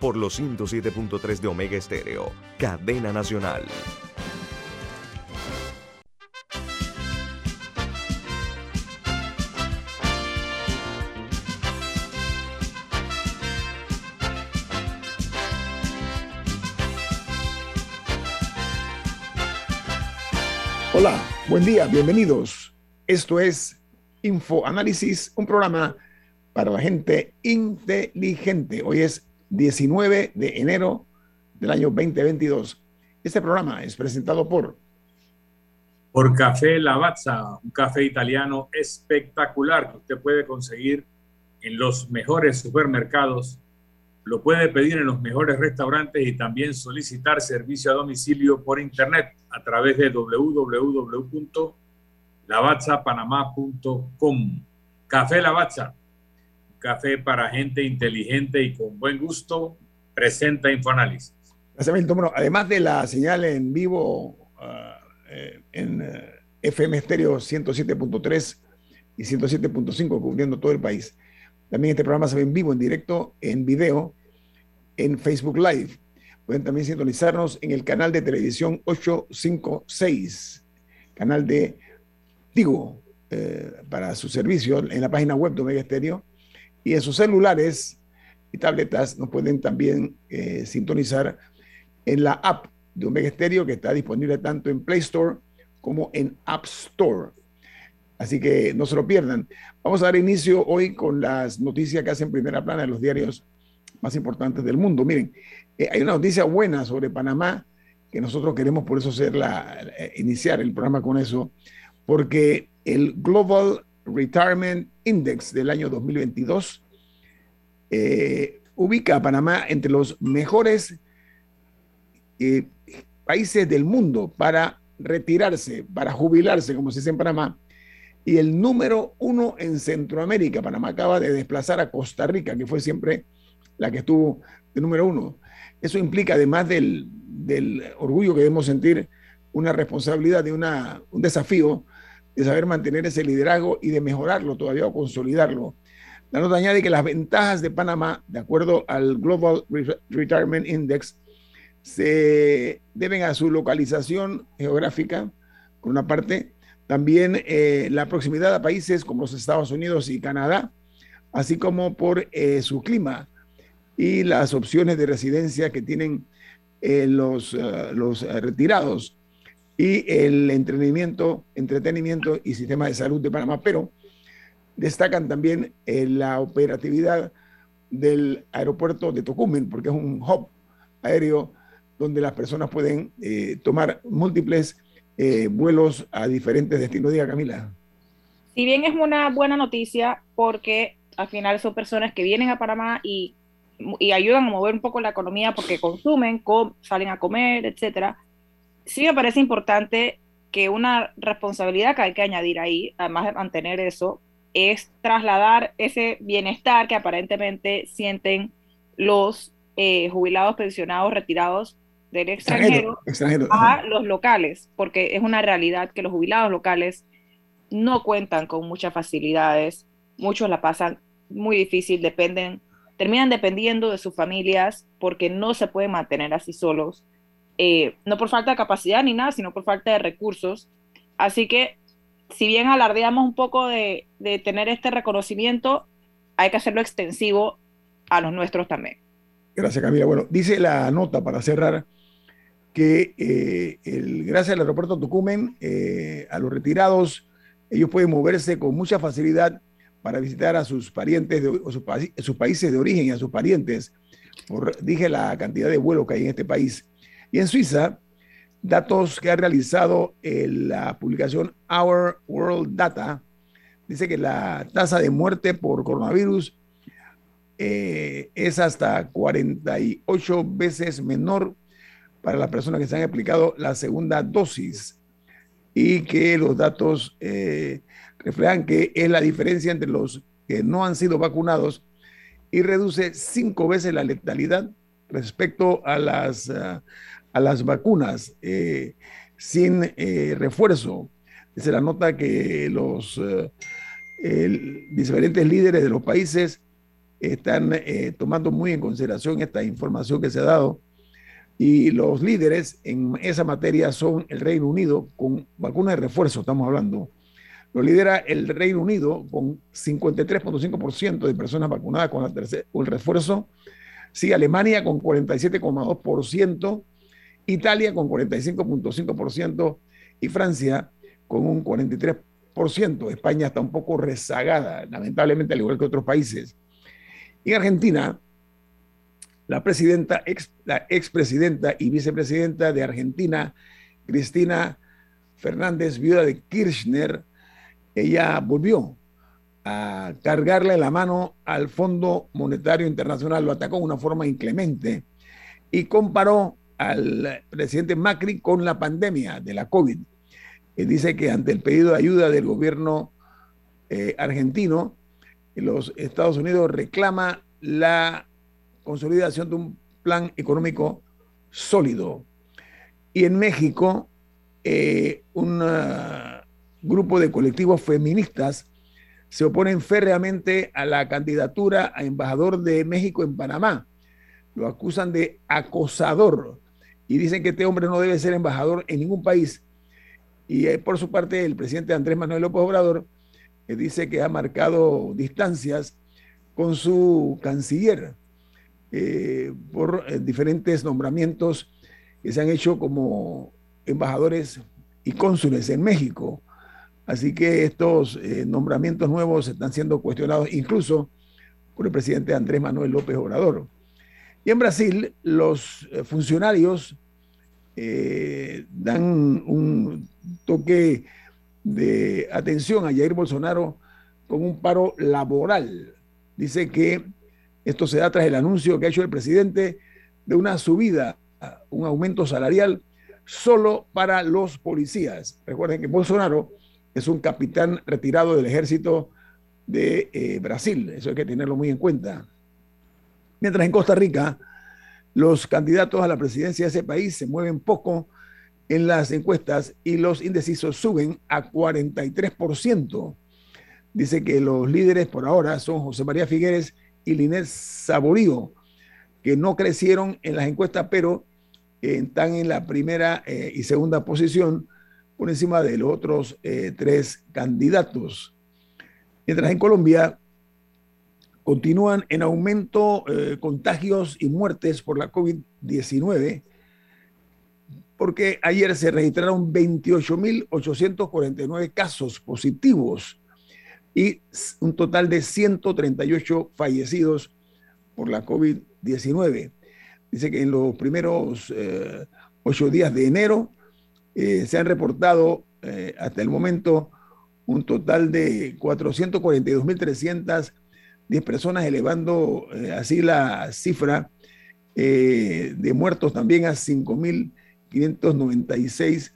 por los 107.3 de Omega Estéreo, cadena nacional. Hola, buen día, bienvenidos. Esto es Infoanálisis, un programa para la gente inteligente. Hoy es 19 de enero del año 2022. Este programa es presentado por... Por Café Lavazza, un café italiano espectacular que usted puede conseguir en los mejores supermercados, lo puede pedir en los mejores restaurantes y también solicitar servicio a domicilio por internet a través de www.lavazzapanamá.com. Café Lavazza, café para gente inteligente y con buen gusto, presenta Infoanálisis. Gracias, Bueno, además de la señal en vivo uh, eh, en uh, FM Estéreo 107.3 y 107.5 cubriendo todo el país, también este programa se ve en vivo, en directo, en video, en Facebook Live. Pueden también sintonizarnos en el canal de televisión 856, canal de Tigo, eh, para su servicio en la página web de Omega Estéreo y en sus celulares y tabletas nos pueden también eh, sintonizar en la app de Omega Stereo que está disponible tanto en Play Store como en App Store. Así que no se lo pierdan. Vamos a dar inicio hoy con las noticias que hacen primera plana de los diarios más importantes del mundo. Miren, eh, hay una noticia buena sobre Panamá que nosotros queremos por eso hacer la, iniciar el programa con eso, porque el Global Retirement Index del año 2022 eh, ubica a Panamá entre los mejores eh, países del mundo para retirarse, para jubilarse, como se dice en Panamá, y el número uno en Centroamérica. Panamá acaba de desplazar a Costa Rica, que fue siempre la que estuvo de número uno. Eso implica, además del, orgullo que debemos sentir, una responsabilidad de una, un desafío de saber mantener ese liderazgo y de mejorarlo todavía o consolidarlo. La nota añade que las ventajas de Panamá, de acuerdo al Global Retirement Index, se deben a su localización geográfica, por una parte, también eh, la proximidad a países como los Estados Unidos y Canadá, así como por eh, su clima y las opciones de residencia que tienen eh, los, los retirados y el entretenimiento, entretenimiento y sistema de salud de Panamá, pero destacan también eh, la operatividad del aeropuerto de Tocumen, porque es un hub aéreo donde las personas pueden eh, tomar múltiples eh, vuelos a diferentes destinos. Diga, Camila. Si bien es una buena noticia, porque al final son personas que vienen a Panamá y, y ayudan a mover un poco la economía porque consumen, salen a comer, etcétera sí me parece importante que una responsabilidad que hay que añadir ahí, además de mantener eso, es trasladar ese bienestar que aparentemente sienten los eh, jubilados, pensionados, retirados del extranjero, a los locales, porque es una realidad que los jubilados locales no cuentan con muchas facilidades, muchos la pasan muy difícil, dependen, terminan dependiendo de sus familias porque no se pueden mantener así solos eh, no por falta de capacidad ni nada, sino por falta de recursos. Así que, si bien alardeamos un poco de, tener este reconocimiento, hay que hacerlo extensivo a los nuestros también. Gracias, Camila. Bueno, dice la nota para cerrar que eh, el, gracias al aeropuerto Tucumán, eh, a los retirados, ellos pueden moverse con mucha facilidad para visitar a sus parientes, de, sus, sus, países de origen y a sus parientes. Por, dije la cantidad de vuelos que hay en este país. Y en Suiza, datos que ha realizado la publicación Our World Data, dice que la tasa de muerte por coronavirus eh, es hasta 48 veces menor para las personas que se han aplicado la segunda dosis. Y que los datos eh, reflejan que es la diferencia entre los que no han sido vacunados y reduce cinco veces la letalidad respecto a las, ah, a las vacunas eh, sin eh, refuerzo. Se la nota que los diferentes líderes de los países están tomando muy en consideración esta información que se ha dado y los líderes en esa materia son el Reino Unido, con vacunas de refuerzo, estamos hablando. Lo lidera el Reino Unido con 53.5% de personas vacunadas con, el refuerzo. Sí, Alemania con 47,2%, Italia con 45.5% y Francia con un 43%. España está un poco rezagada, lamentablemente, al igual que otros países. En Argentina, la presidenta, ex, la expresidenta y vicepresidenta de Argentina, Cristina Fernández, viuda de Kirchner, ella volvió a cargarle la mano al Fondo Monetario Internacional, lo atacó de una forma inclemente y comparó al presidente Macri con la pandemia de la COVID. Dice que ante el pedido de ayuda del gobierno eh, argentino, los Estados Unidos reclama la consolidación de un plan económico sólido. Y en México, eh, un uh, grupo de colectivos feministas se oponen férreamente a la candidatura a embajador de México en Panamá. Lo acusan de acosador y dicen que este hombre no debe ser embajador en ningún país. Y eh, por su parte, el presidente Andrés Manuel López Obrador eh, dice que ha marcado distancias con su canciller, eh, por diferentes nombramientos que se han hecho como embajadores y cónsules en México. Así que estos nombramientos nuevos están siendo cuestionados incluso por el presidente Andrés Manuel López Obrador. Y en Brasil los funcionarios dan un toque de atención a Jair Bolsonaro con un paro laboral. Dice que esto se da tras el anuncio que ha hecho el presidente de una subida, un aumento salarial solo para los policías. Recuerden que Bolsonaro es un capitán retirado del ejército de eh, Brasil, eso hay que tenerlo muy en cuenta. Mientras en Costa Rica, los candidatos a la presidencia de ese país se mueven poco en las encuestas y los indecisos suben a 43%. Dice que los líderes por ahora son José María Figueres y Linés Saborío, que no crecieron en las encuestas, pero eh, están en la primera eh, y segunda posición por encima de los otros eh, tres candidatos. Mientras en Colombia continúan en aumento contagios y muertes por la COVID-19, porque ayer se registraron 28.849 casos positivos y un total de 138 fallecidos por la COVID-19. Dice que en los primeros eh, ocho días de enero eh, se han reportado eh, hasta el momento un total de 442.310 personas, elevando así la cifra de muertos también a 5.596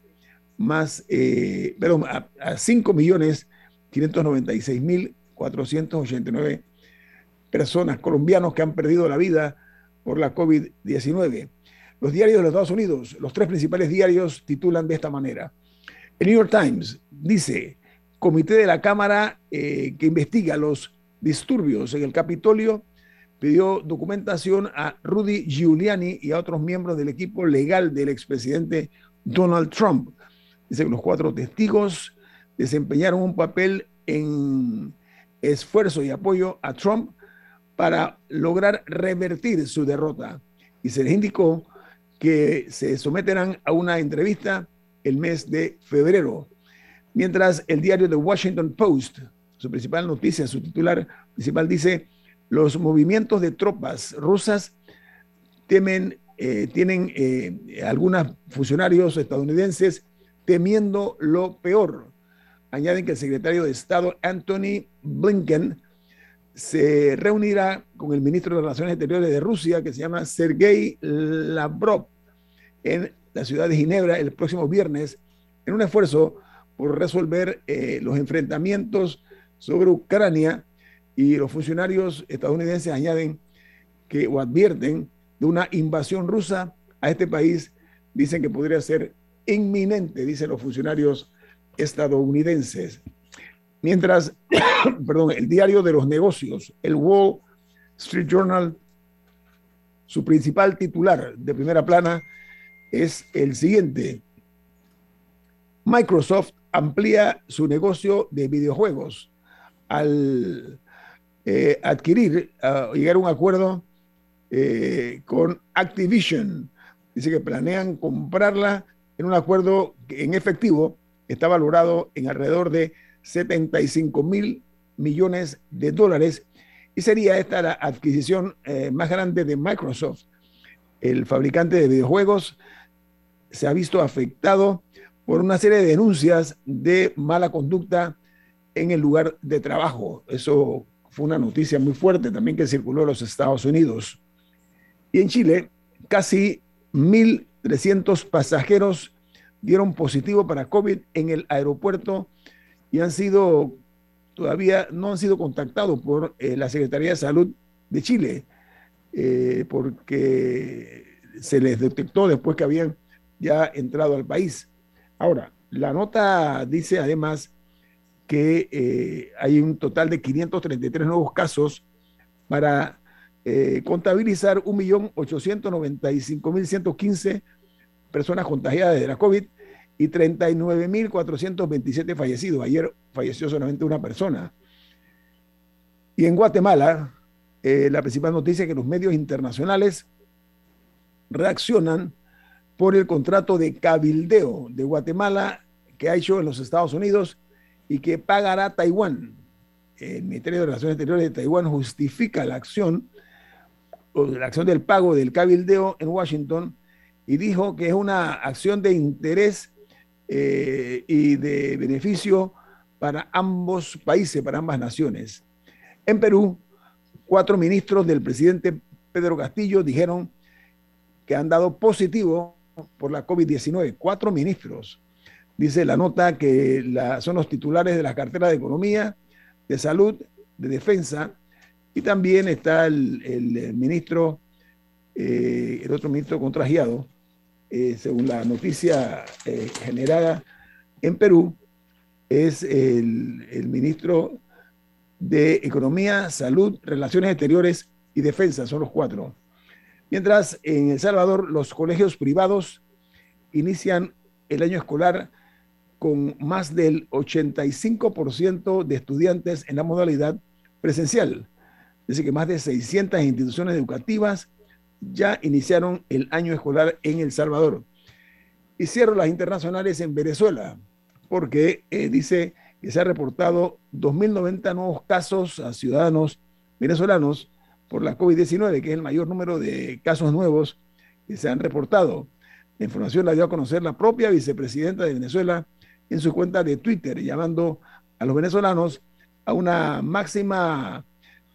más, perdón, a, a 5 millones 596.489 personas colombianos que han perdido la vida por la COVID-19. Los diarios de los Estados Unidos, los tres principales diarios, titulan de esta manera. El New York Times dice, comité de la Cámara eh, que investiga los disturbios en el Capitolio pidió documentación a Rudy Giuliani y a otros miembros del equipo legal del expresidente Donald Trump. Dice que los cuatro testigos desempeñaron un papel en esfuerzo y apoyo a Trump para lograr revertir su derrota. Y se les indicó que se someterán a una entrevista el mes de febrero. Mientras el diario The Washington Post, su principal noticia, su titular principal dice, los movimientos de tropas rusas temen, eh, tienen eh, algunos funcionarios estadounidenses temiendo lo peor añaden que el secretario de Estado Anthony Blinken se reunirá con el ministro de Relaciones Exteriores de Rusia, que se llama Sergei Lavrov, en la ciudad de Ginebra el próximo viernes en un esfuerzo por resolver eh, los enfrentamientos sobre Ucrania y los funcionarios estadounidenses añaden que o advierten de una invasión rusa a este país, dicen que podría ser inminente, dicen los funcionarios estadounidenses. Mientras, perdón, el diario de los negocios, el Wall Street Journal, su principal titular de primera plana es el siguiente. Microsoft amplía su negocio de videojuegos al eh, adquirir, llegar a un acuerdo eh, con Activision. Dice que planean comprarla en un acuerdo que en efectivo está valorado en alrededor de 75 mil millones de dólares y sería esta la adquisición eh, más grande de Microsoft. El fabricante de videojuegos se ha visto afectado por una serie de denuncias de mala conducta en el lugar de trabajo. Eso fue una noticia muy fuerte también que circuló en los Estados Unidos. Y en Chile, casi 1.300 pasajeros dieron positivo para COVID en el aeropuerto y han sido, todavía no han sido contactados por eh, la Secretaría de Salud de Chile, eh, porque se les detectó después que habían ya entrado al país. Ahora, la nota dice además que eh, hay un total de 533 nuevos casos para eh, contabilizar 1.895.115 personas contagiadas de la COVID y 39.427 fallecidos. Ayer falleció solamente una persona. Y en Guatemala, eh, la principal noticia es que los medios internacionales reaccionan por el contrato de cabildeo de Guatemala que ha hecho en los Estados Unidos y que pagará Taiwán. El Ministerio de Relaciones Exteriores de Taiwán justifica la acción, la acción del pago del cabildeo en Washington y dijo que es una acción de interés eh, y de beneficio para ambos países, para ambas naciones. En Perú, cuatro ministros del presidente Pedro Castillo dijeron que han dado positivo por la COVID-19, cuatro ministros. Dice la nota que son los titulares de las carteras de Economía, de Salud, de Defensa, y también está el, ministro, eh, el otro ministro contragiado, eh, según la noticia eh, generada en Perú, es el ministro de Economía, Salud, Relaciones Exteriores y Defensa, son los cuatro. Mientras en El Salvador los colegios privados inician el año escolar con más del 85% de estudiantes en la modalidad presencial. Es decir, que más de 600 instituciones educativas ya iniciaron el año escolar en El Salvador. Y cierro las internacionales en Venezuela, porque eh, dice que se ha reportado 2.090 nuevos casos a ciudadanos venezolanos por la COVID-19, que es el mayor número de casos nuevos que se han reportado. La información la dio a conocer la propia vicepresidenta de Venezuela en su cuenta de Twitter, llamando a los venezolanos a una máxima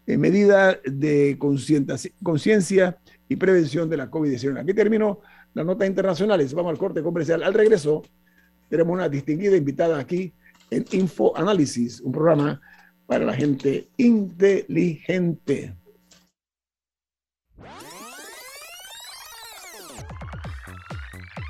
eh, medida de conciencia y prevención de la COVID-19. Aquí termino las notas internacionales. Vamos al corte comercial. Al regreso, tenemos una distinguida invitada aquí en Info Análisis, un programa para la gente inteligente.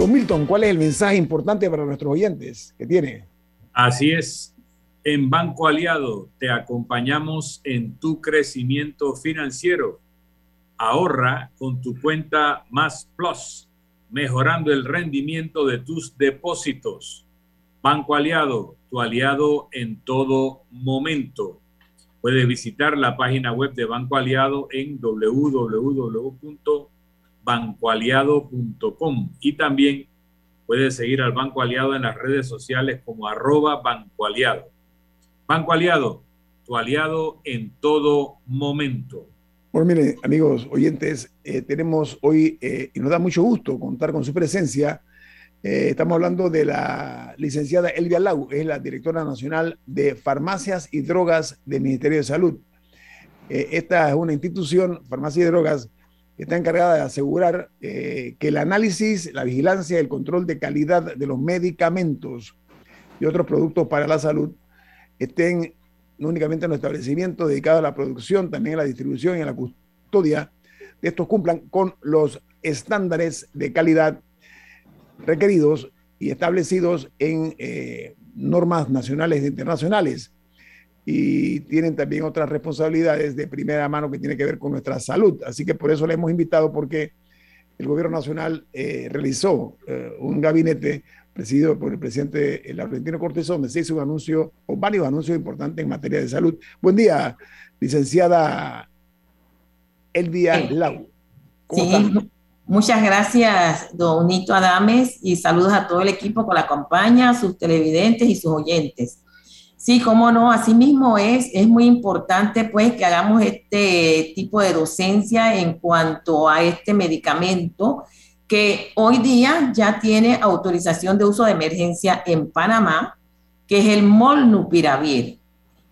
Don Milton, ¿cuál es el mensaje importante para nuestros oyentes que tiene? Así es. En Banco Aliado te acompañamos en tu crecimiento financiero. Ahorra con tu cuenta Más Plus, mejorando el rendimiento de tus depósitos. Banco Aliado, tu aliado en todo momento. Puedes visitar la página web de Banco Aliado en www bancoaliado.com y también puedes seguir al Banco Aliado en las redes sociales como arroba Banco Aliado. Banco Aliado, tu aliado en todo momento. Bueno, miren, amigos oyentes, eh, tenemos hoy, eh, y nos da mucho gusto contar con su presencia, eh, estamos hablando de la licenciada Elvia Lau, es la directora nacional de Farmacias y Drogas del Ministerio de Salud. esta es una institución, Farmacia y Drogas, está encargada de asegurar eh, que el análisis, la vigilancia y el control de calidad de los medicamentos y otros productos para la salud estén no únicamente en los establecimientos dedicados a la producción, también a la distribución y a la custodia, de estos cumplan con los estándares de calidad requeridos y establecidos en eh, normas nacionales e internacionales y tienen también otras responsabilidades de primera mano que tienen que ver con nuestra salud. Así que por eso le hemos invitado porque el gobierno nacional eh, realizó eh, un gabinete presidido por el presidente Laurentino Cortés, donde se hizo un anuncio o varios anuncios importantes en materia de salud. Buen día, licenciada Elvia Lau. sí, muchas gracias, don Nito Adames, y saludos a todo el equipo que la acompaña, sus televidentes y sus oyentes. Sí, cómo no, asimismo es, es muy importante pues que hagamos este tipo de docencia en cuanto a este medicamento que hoy día ya tiene autorización de uso de emergencia en Panamá, que es el molnupiravir.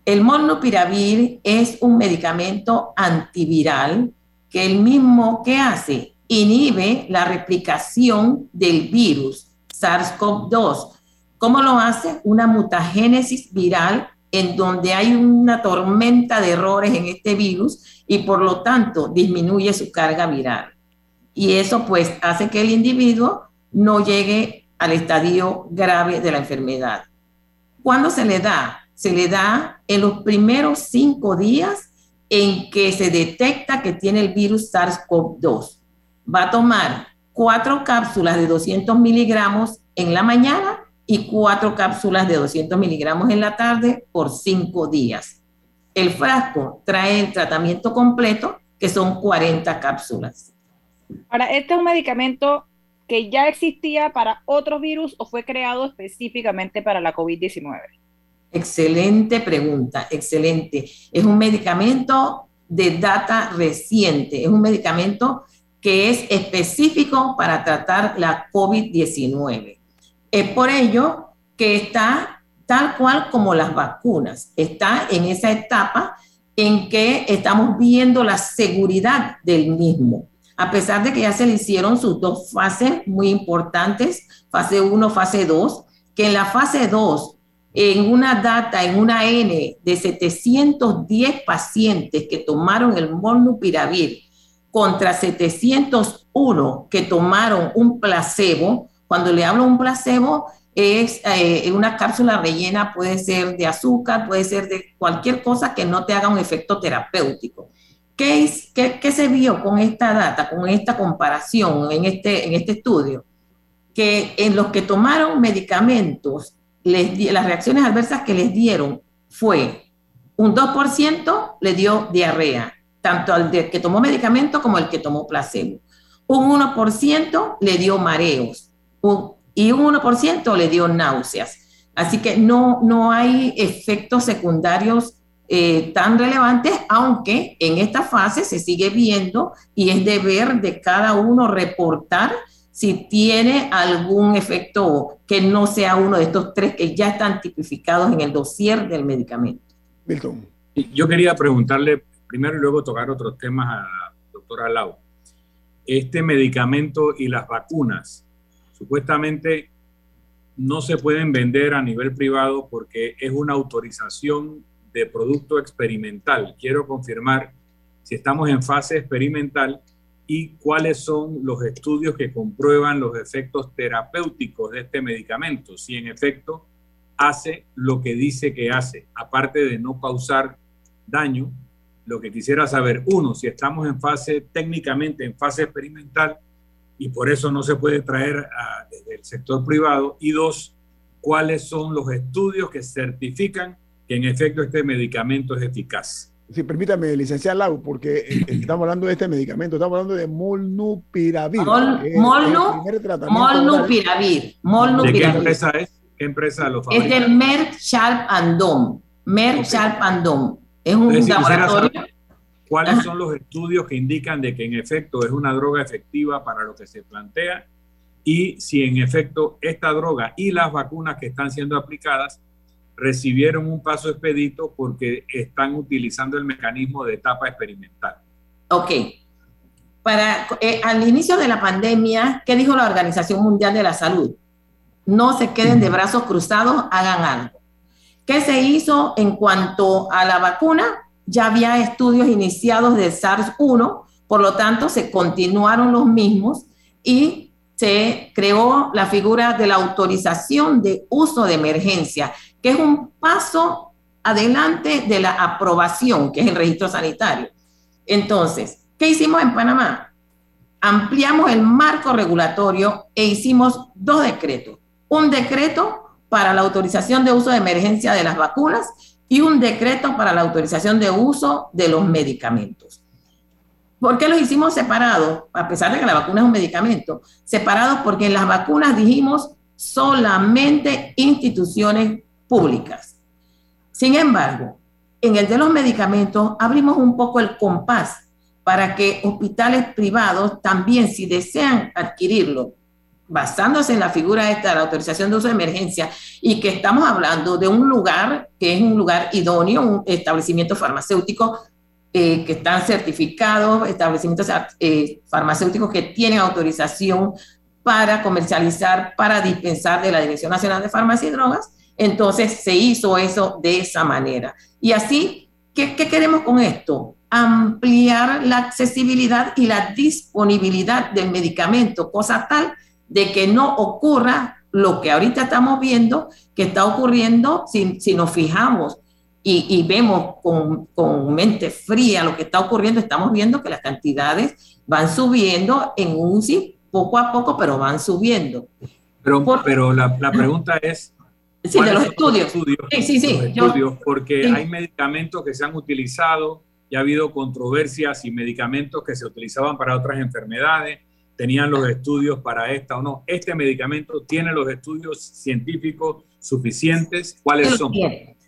El molnupiravir es un medicamento antiviral que el mismo que hace inhibe la replicación del virus SARS-CoV-2 ¿Cómo lo hace? Una mutagénesis viral en donde hay una tormenta de errores en este virus y por lo tanto disminuye su carga viral. Y eso pues hace que el individuo no llegue al estadio grave de la enfermedad. ¿Cuándo se le da? Se le da en los primeros cinco días en que se detecta que tiene el virus SARS-CoV-2. Va a tomar cuatro cápsulas de 200 miligramos en la mañana y cuatro cápsulas de 200 miligramos en la tarde por cinco días. El frasco trae el tratamiento completo, que son 40 cápsulas. Ahora, ¿este es un medicamento que ya existía para otros virus o fue creado específicamente para la COVID-19? Excelente pregunta, excelente. Es un medicamento de data reciente, es un medicamento que es específico para tratar la COVID-19. Es por ello que está tal cual como las vacunas, está en esa etapa en que estamos viendo la seguridad del mismo. A pesar de que ya se le hicieron sus dos fases muy importantes, fase 1, fase 2, que en la fase 2, en una data, en una N de 710 pacientes que tomaron el molnupiravir contra 701 que tomaron un placebo. Cuando le hablo un placebo, es eh, una cápsula rellena, puede ser de azúcar, puede ser de cualquier cosa que no te haga un efecto terapéutico. ¿Qué, se vio con esta data, con esta comparación en este, en este estudio? Que en los que tomaron medicamentos, las reacciones adversas que les dieron fue un 2% le dio diarrea, tanto al que tomó medicamento como el que tomó placebo. Un 1% le dio mareos y un 1% le dio náuseas. Así que no, no hay efectos secundarios eh, tan relevantes, aunque en esta fase se sigue viendo y es deber de cada uno reportar si tiene algún efecto que no sea uno de estos tres que ya están tipificados en el dossier del medicamento. Milton. Yo quería preguntarle primero y luego tocar otros temas a la doctora Lau. Este medicamento y las vacunas supuestamente no se pueden vender a nivel privado porque es una autorización de producto experimental. Quiero confirmar si estamos en fase experimental y cuáles son los estudios que comprueban los efectos terapéuticos de este medicamento, si en efecto hace lo que dice que hace, aparte de no causar daño. Lo que quisiera saber, uno, si estamos en fase técnicamente, en fase experimental, y por eso no se puede traer desde el sector privado, y dos, cuáles son los estudios que certifican que en efecto este medicamento es eficaz. Sí, permítame, licenciado Lau, porque eh, eh, estamos hablando de este medicamento, estamos hablando de molnupiravir. molnupiravir. ¿De qué empresa es? ¿Qué empresa lo fabrica? Es de Merck Sharp and Dome. Merck Sharp and Dome. Es un laboratorio. ¿Cuáles son los estudios que indican de que en efecto es una droga efectiva para lo que se plantea? Y si en efecto esta droga y las vacunas que están siendo aplicadas recibieron un paso expedito porque están utilizando el mecanismo de etapa experimental. Ok. Para, eh, al inicio de la pandemia, ¿qué dijo la Organización Mundial de la Salud? no se queden de brazos cruzados, hagan algo. ¿Qué se hizo en cuanto a la vacuna? Ya había estudios iniciados de SARS-1, por lo tanto se continuaron los mismos y se creó la figura de la autorización de uso de emergencia, que es un paso adelante de la aprobación, que es el registro sanitario. Entonces, ¿qué hicimos en Panamá? Ampliamos el marco regulatorio e hicimos dos decretos un decreto para la autorización de uso de emergencia de las vacunas y un decreto para la autorización de uso de los medicamentos. ¿Por qué los hicimos separados? A pesar de que la vacuna es un medicamento, separados porque en las vacunas dijimos solamente instituciones públicas. Sin embargo, en el de los medicamentos abrimos un poco el compás para que hospitales privados también, si desean adquirirlo basándose en la figura esta la autorización de uso de emergencia y que estamos hablando de un lugar que es un lugar idóneo, un establecimiento farmacéutico eh, que están certificados, establecimientos eh, farmacéuticos que tienen autorización para comercializar, para dispensar de la Dirección Nacional de Farmacia y Drogas. Entonces se hizo eso de esa manera. Y así, ¿qué, qué queremos con esto? Ampliar la accesibilidad y la disponibilidad del medicamento, cosa tal de que no ocurra lo que ahorita estamos viendo, que está ocurriendo si, si nos fijamos y, vemos con, con, mente fría lo que está ocurriendo, estamos viendo que las cantidades van subiendo en un sí, poco a poco, pero van subiendo. Pero, pero la, la, pregunta es... Sí, de los estudios. sí, sí, sí. estudios, porque hay medicamentos que se han utilizado y ha habido controversias y medicamentos que se utilizaban para otras enfermedades tenían los estudios para esta o no. Este medicamento tiene los estudios científicos suficientes. ¿Cuáles son?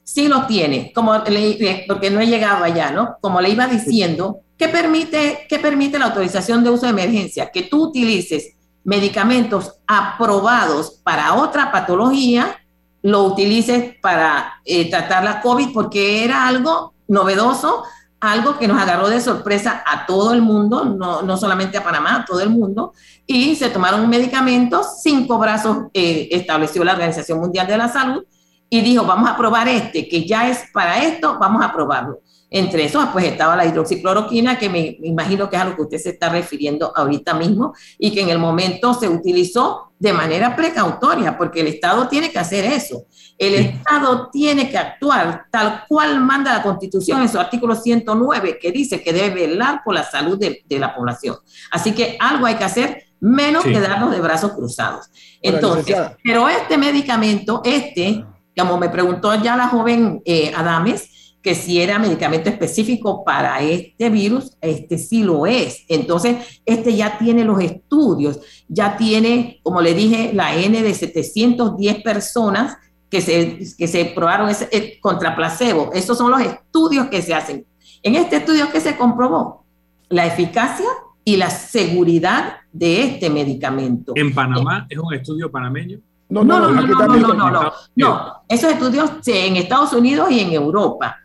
Sí los tiene, como le, porque no he llegado allá, ¿no? Como le iba diciendo, ¿qué permite, ¿qué permite la autorización de uso de emergencia? Que tú utilices medicamentos aprobados para otra patología, lo utilices para eh, tratar la COVID porque era algo novedoso, algo que nos agarró de sorpresa a todo el mundo, no, no solamente a Panamá, a todo el mundo, y se tomaron medicamentos, cinco brazos eh, estableció la Organización Mundial de la Salud y dijo, vamos a probar este, que ya es para esto, vamos a probarlo. Entre esos, pues estaba la hidroxicloroquina, que me imagino que es a lo que usted se está refiriendo ahorita mismo, y que en el momento se utilizó de manera precautoria, porque el Estado tiene que hacer eso. El Estado tiene que actuar tal cual manda la Constitución en su artículo 109, que dice que debe velar por la salud de, la población. Así que algo hay que hacer, menos que darnos de brazos cruzados. Entonces, pero este medicamento, este, como me preguntó ya la joven eh, Adames, que si era medicamento específico para este virus, este sí lo es. Entonces, este ya tiene los estudios, ya tiene, como le dije, la N de 710 personas que se, que se probaron ese, eh, contra placebo. Esos son los estudios que se hacen. En este estudio, ¿qué se comprobó? La eficacia y la seguridad de este medicamento. ¿En Panamá es un estudio panameño? No, no, no, no, no, no, no, no, no, Esos estudios en Estados Unidos y en Europa.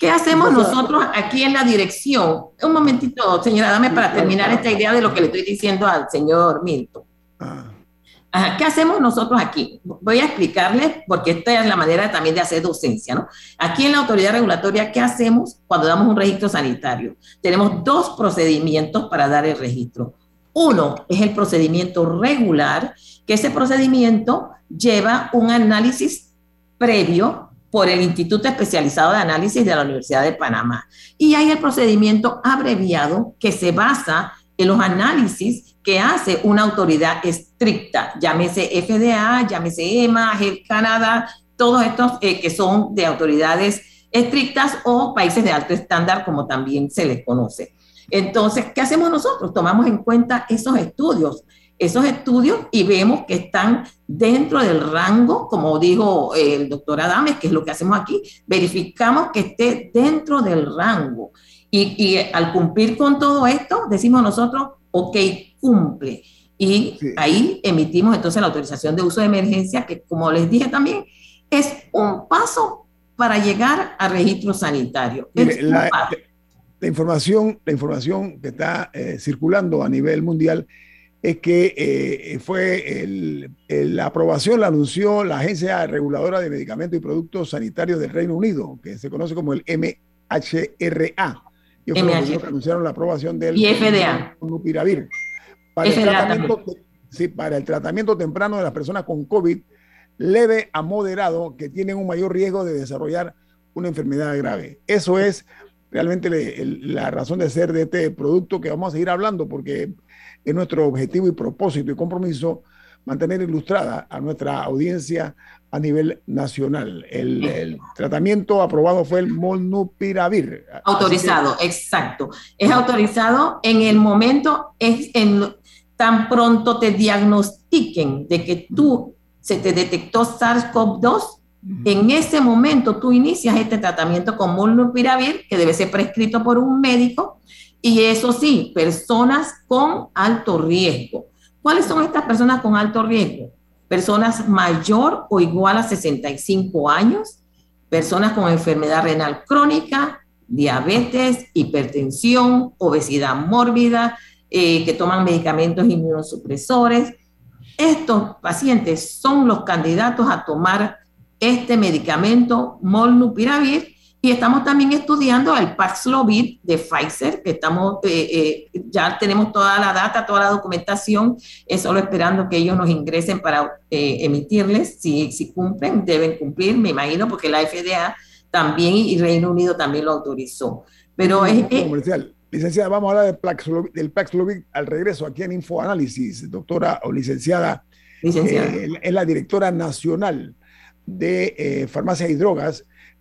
¿Qué hacemos nosotros aquí en la dirección? Un momentito, señora, dame para terminar esta idea de lo que le estoy diciendo al señor Milton. Ah. ¿Qué hacemos nosotros aquí? Voy a explicarles, porque esta es la manera también de hacer docencia, ¿no? Aquí en la autoridad regulatoria, ¿qué hacemos cuando damos un registro sanitario? Tenemos dos procedimientos para dar el registro. Uno es el procedimiento regular, que ese procedimiento lleva un análisis previo por el Instituto Especializado de Análisis de la Universidad de Panamá. Y hay el procedimiento abreviado que se basa en los análisis que hace una autoridad estricta, llámese FDA, llámese EMA, el Canadá, todos estos eh, que son de autoridades estrictas o países de alto estándar, como también se les conoce. Entonces, ¿qué hacemos nosotros? Tomamos en cuenta esos estudios esos estudios y vemos que están dentro del rango, como dijo el doctor Adames, que es lo que hacemos aquí, verificamos que esté dentro del rango. Y, al cumplir con todo esto, decimos nosotros, ok, cumple. Y ahí emitimos entonces la autorización de uso de emergencia, que como les dije también, es un paso para llegar a registro sanitario. la, información, la información que está eh, circulando a nivel mundial es que eh, fue la aprobación la anunció la Agencia Reguladora de Medicamentos y Productos Sanitarios del Reino Unido, que se conoce como el MHRA. Y que anunciaron la aprobación del y FDA. Para, el tratamiento, sí, para el tratamiento temprano de las personas con COVID leve a moderado que tienen un mayor riesgo de desarrollar una enfermedad grave. Eso es realmente la razón de ser de este producto que vamos a seguir hablando porque es nuestro objetivo y propósito y compromiso mantener ilustrada a nuestra audiencia a nivel nacional. El, tratamiento aprobado fue el molnupiravir. Autorizado, exacto. Es autorizado en el momento, es en, tan pronto te diagnostiquen de que tú se te detectó SARS-CoV-2, en ese momento tú inicias este tratamiento con molnupiravir, que debe ser prescrito por un médico, y eso sí, personas con alto riesgo. ¿Cuáles son estas personas con alto riesgo? Personas mayor o igual a 65 años, personas con enfermedad renal crónica, diabetes, hipertensión, obesidad mórbida, eh, que toman medicamentos inmunosupresores. Estos pacientes son los candidatos a tomar este medicamento molnupiravir y estamos también estudiando el Paxlovid de Pfizer, que estamos, eh, eh, ya tenemos toda la data, toda la documentación, es solo esperando que ellos nos ingresen para eh, emitirles. Si, si cumplen, deben cumplir, me imagino, porque la FDA también y Reino Unido también lo autorizó. Pero es... Comercial. Licenciada, vamos a hablar del del Paxlovid al regreso aquí en Infoanálisis, doctora o licenciada. Licenciada. es la directora nacional de Farmacia y Drogas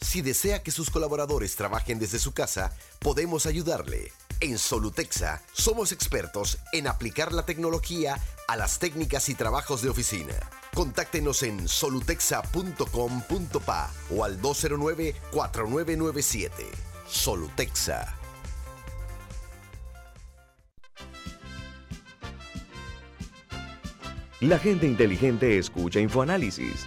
Si desea que sus colaboradores trabajen desde su casa, podemos ayudarle. En Solutexa somos expertos en aplicar la tecnología a las técnicas y trabajos de oficina. Contáctenos en solutexa.com.pa o al 209-4997. Solutexa. La gente inteligente escucha InfoAnálisis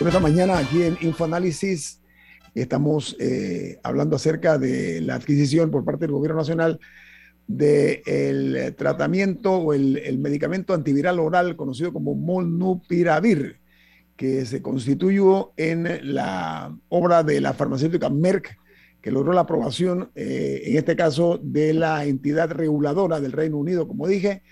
Esta mañana aquí en Infoanálisis estamos eh, hablando acerca de la adquisición por parte del Gobierno Nacional del tratamiento o el, el, medicamento antiviral oral conocido como Molnupiravir, que se constituyó en la obra de la farmacéutica Merck, que logró la aprobación, eh, en este caso, de la entidad reguladora del Reino Unido, como dije,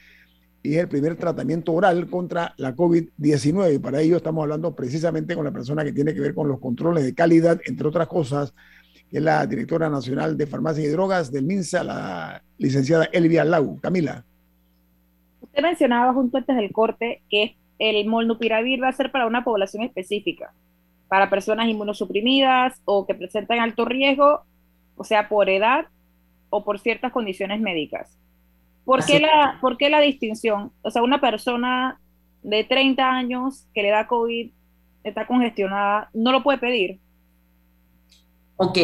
y es el primer tratamiento oral contra la COVID-19. Y para ello estamos hablando precisamente con la persona que tiene que ver con los controles de calidad, entre otras cosas, que es la directora nacional de farmacia y drogas del MINSA, la licenciada Elvia Lau. Camila. Usted mencionaba junto antes del corte que el molnupiravir va a ser para una población específica, para personas inmunosuprimidas o que presentan alto riesgo, o sea, por edad o por ciertas condiciones médicas. ¿Por qué, la, ¿Por qué la distinción? O sea, una persona de 30 años que le da COVID, está congestionada, no lo puede pedir. Ok.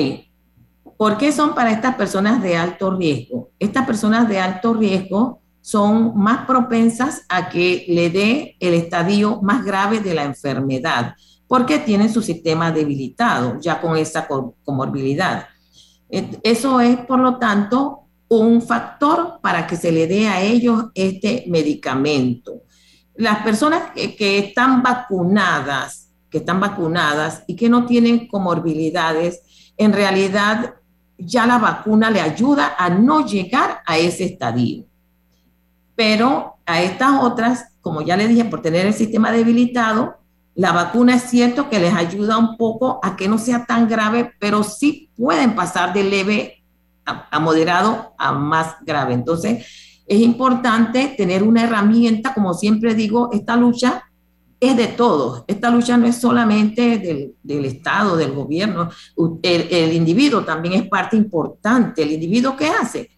¿Por qué son para estas personas de alto riesgo? Estas personas de alto riesgo son más propensas a que le dé el estadio más grave de la enfermedad, porque tienen su sistema debilitado ya con esa comorbilidad. Eso es, por lo tanto, un factor para que se le dé a ellos este medicamento. Las personas que, están vacunadas, que están vacunadas y que no tienen comorbilidades, en realidad ya la vacuna le ayuda a no llegar a ese estadio. Pero a estas otras, como ya le dije, por tener el sistema debilitado, la vacuna es cierto que les ayuda un poco a que no sea tan grave, pero sí pueden pasar de leve a, moderado a más grave. Entonces, es importante tener una herramienta, como siempre digo, esta lucha es de todos. Esta lucha no es solamente del, del Estado, del gobierno. El, el, individuo también es parte importante. ¿El individuo qué hace?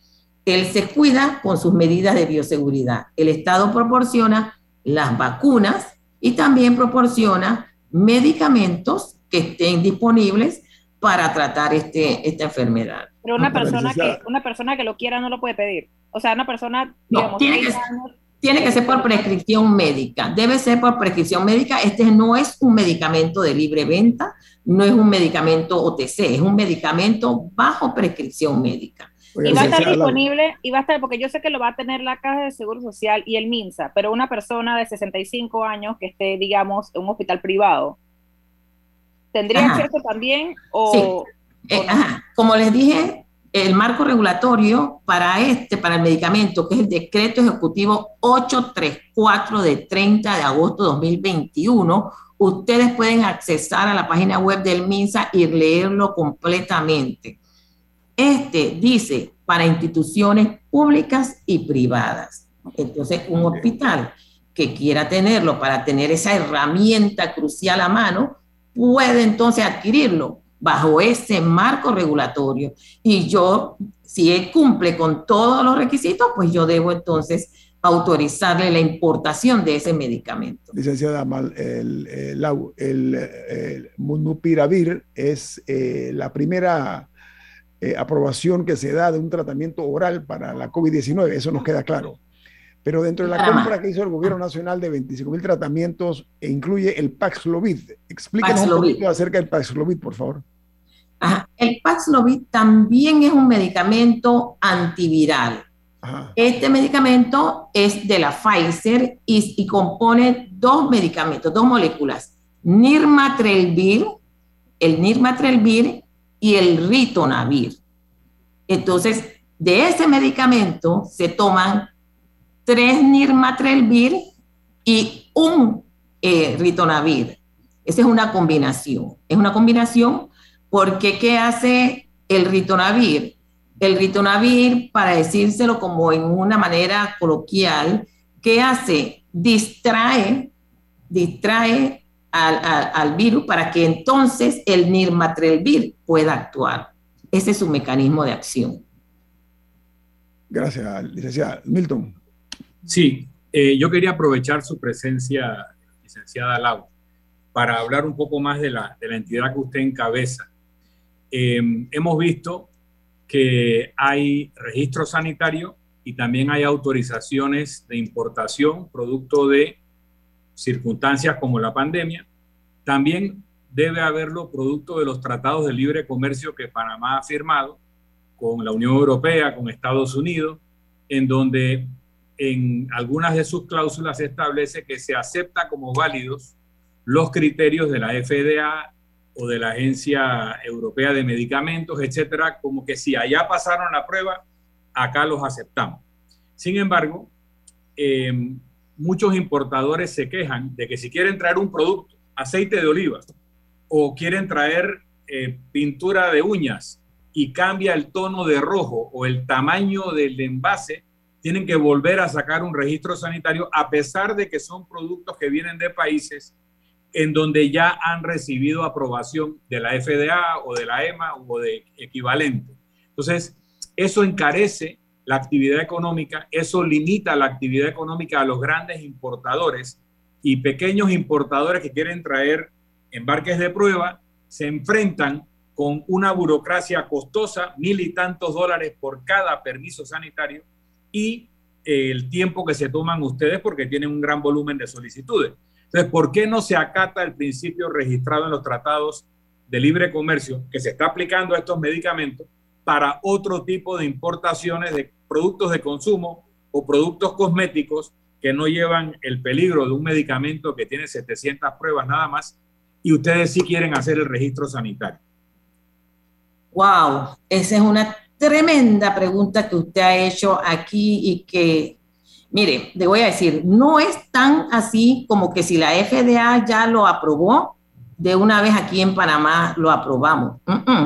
Él se cuida con sus medidas de bioseguridad. El Estado proporciona las vacunas y también proporciona medicamentos que estén disponibles para tratar este, esta enfermedad. Pero una persona, que, una persona que lo quiera no lo puede pedir. O sea, una persona... No, tiene, que, tiene que ser por prescripción médica. Debe ser por prescripción médica. Este no es un medicamento de libre venta, no es un medicamento OTC, es un medicamento bajo prescripción médica. Y va a estar disponible, y va a estar, porque yo sé que lo va a tener la Caja de Seguro Social y el MINSA, pero una persona de 65 años que esté, digamos, en un hospital privado, ¿tendría acceso también? O, eh, Como les dije, el marco regulatorio para este, para el medicamento, que es el decreto ejecutivo 834 de 30 de agosto de 2021, ustedes pueden accesar a la página web del MINSA y leerlo completamente. Este dice para instituciones públicas y privadas. Entonces, un hospital que quiera tenerlo para tener esa herramienta crucial a mano, puede entonces adquirirlo bajo ese marco regulatorio. Y yo, si él cumple con todos los requisitos, pues yo debo entonces autorizarle la importación de ese medicamento. Licenciada Mal, el, el, el, Munupiravir es eh, la primera eh, aprobación que se da de un tratamiento oral para la COVID-19, eso nos queda claro. Pero dentro de la compra que hizo el gobierno nacional de 25 mil tratamientos, e incluye el Paxlovid. Explíquenos un poquito acerca del Paxlovid, por favor. El Paxlovid también es un medicamento antiviral. Este medicamento es de la Pfizer y, y, compone dos medicamentos, dos moléculas, Nirmatrelvir, el Nirmatrelvir y el Ritonavir. Entonces, de ese medicamento se toman tres Nirmatrelvir y un eh, Ritonavir. Esa es una combinación. Es una combinación porque ¿qué hace el Ritonavir? El Ritonavir, para decírselo como en una manera coloquial, ¿qué hace? Distrae, distrae al, virus para que entonces el Nirmatrelvir pueda actuar. Ese es su mecanismo de acción. Gracias, licenciada. Milton. Sí, eh, yo quería aprovechar su presencia, licenciada Lau, para hablar un poco más de la, de la entidad que usted encabeza. Em, hemos visto que hay registro sanitario y también hay autorizaciones de importación producto de circunstancias como la pandemia. También debe haberlo producto de los tratados de libre comercio que Panamá ha firmado con la Unión Europea, con Estados Unidos, en donde en algunas de sus cláusulas se establece que se acepta como válidos los criterios de la FDA o de la Agencia Europea de Medicamentos, etcétera, como que si allá pasaron la prueba, acá los aceptamos. Sin embargo, eh, muchos importadores se quejan de que si quieren traer un producto, aceite de oliva, o quieren traer eh, pintura de uñas y cambia el tono de rojo o el tamaño del envase, tienen que volver a sacar un registro sanitario a pesar de que son productos que vienen de países en donde ya han recibido aprobación de la FDA o de la EMA o de equivalente. Entonces, eso encarece la actividad económica, eso limita la actividad económica a los grandes importadores y pequeños importadores que quieren traer embarques de prueba se enfrentan con una burocracia costosa, mil y tantos dólares por cada permiso sanitario y el tiempo que se toman ustedes porque tienen un gran volumen de solicitudes. Entonces, ¿por qué no se acata el principio registrado en los tratados de libre comercio que se está aplicando a estos medicamentos para otro tipo de importaciones de productos de consumo o productos cosméticos que no llevan el peligro de un medicamento que tiene 700 pruebas nada más y ustedes sí quieren hacer el registro sanitario? Wow, esa es una tremenda pregunta que usted ha hecho aquí y que, mire, le voy a decir, no es tan así como que si la FDA ya lo aprobó, de una vez aquí en Panamá lo aprobamos.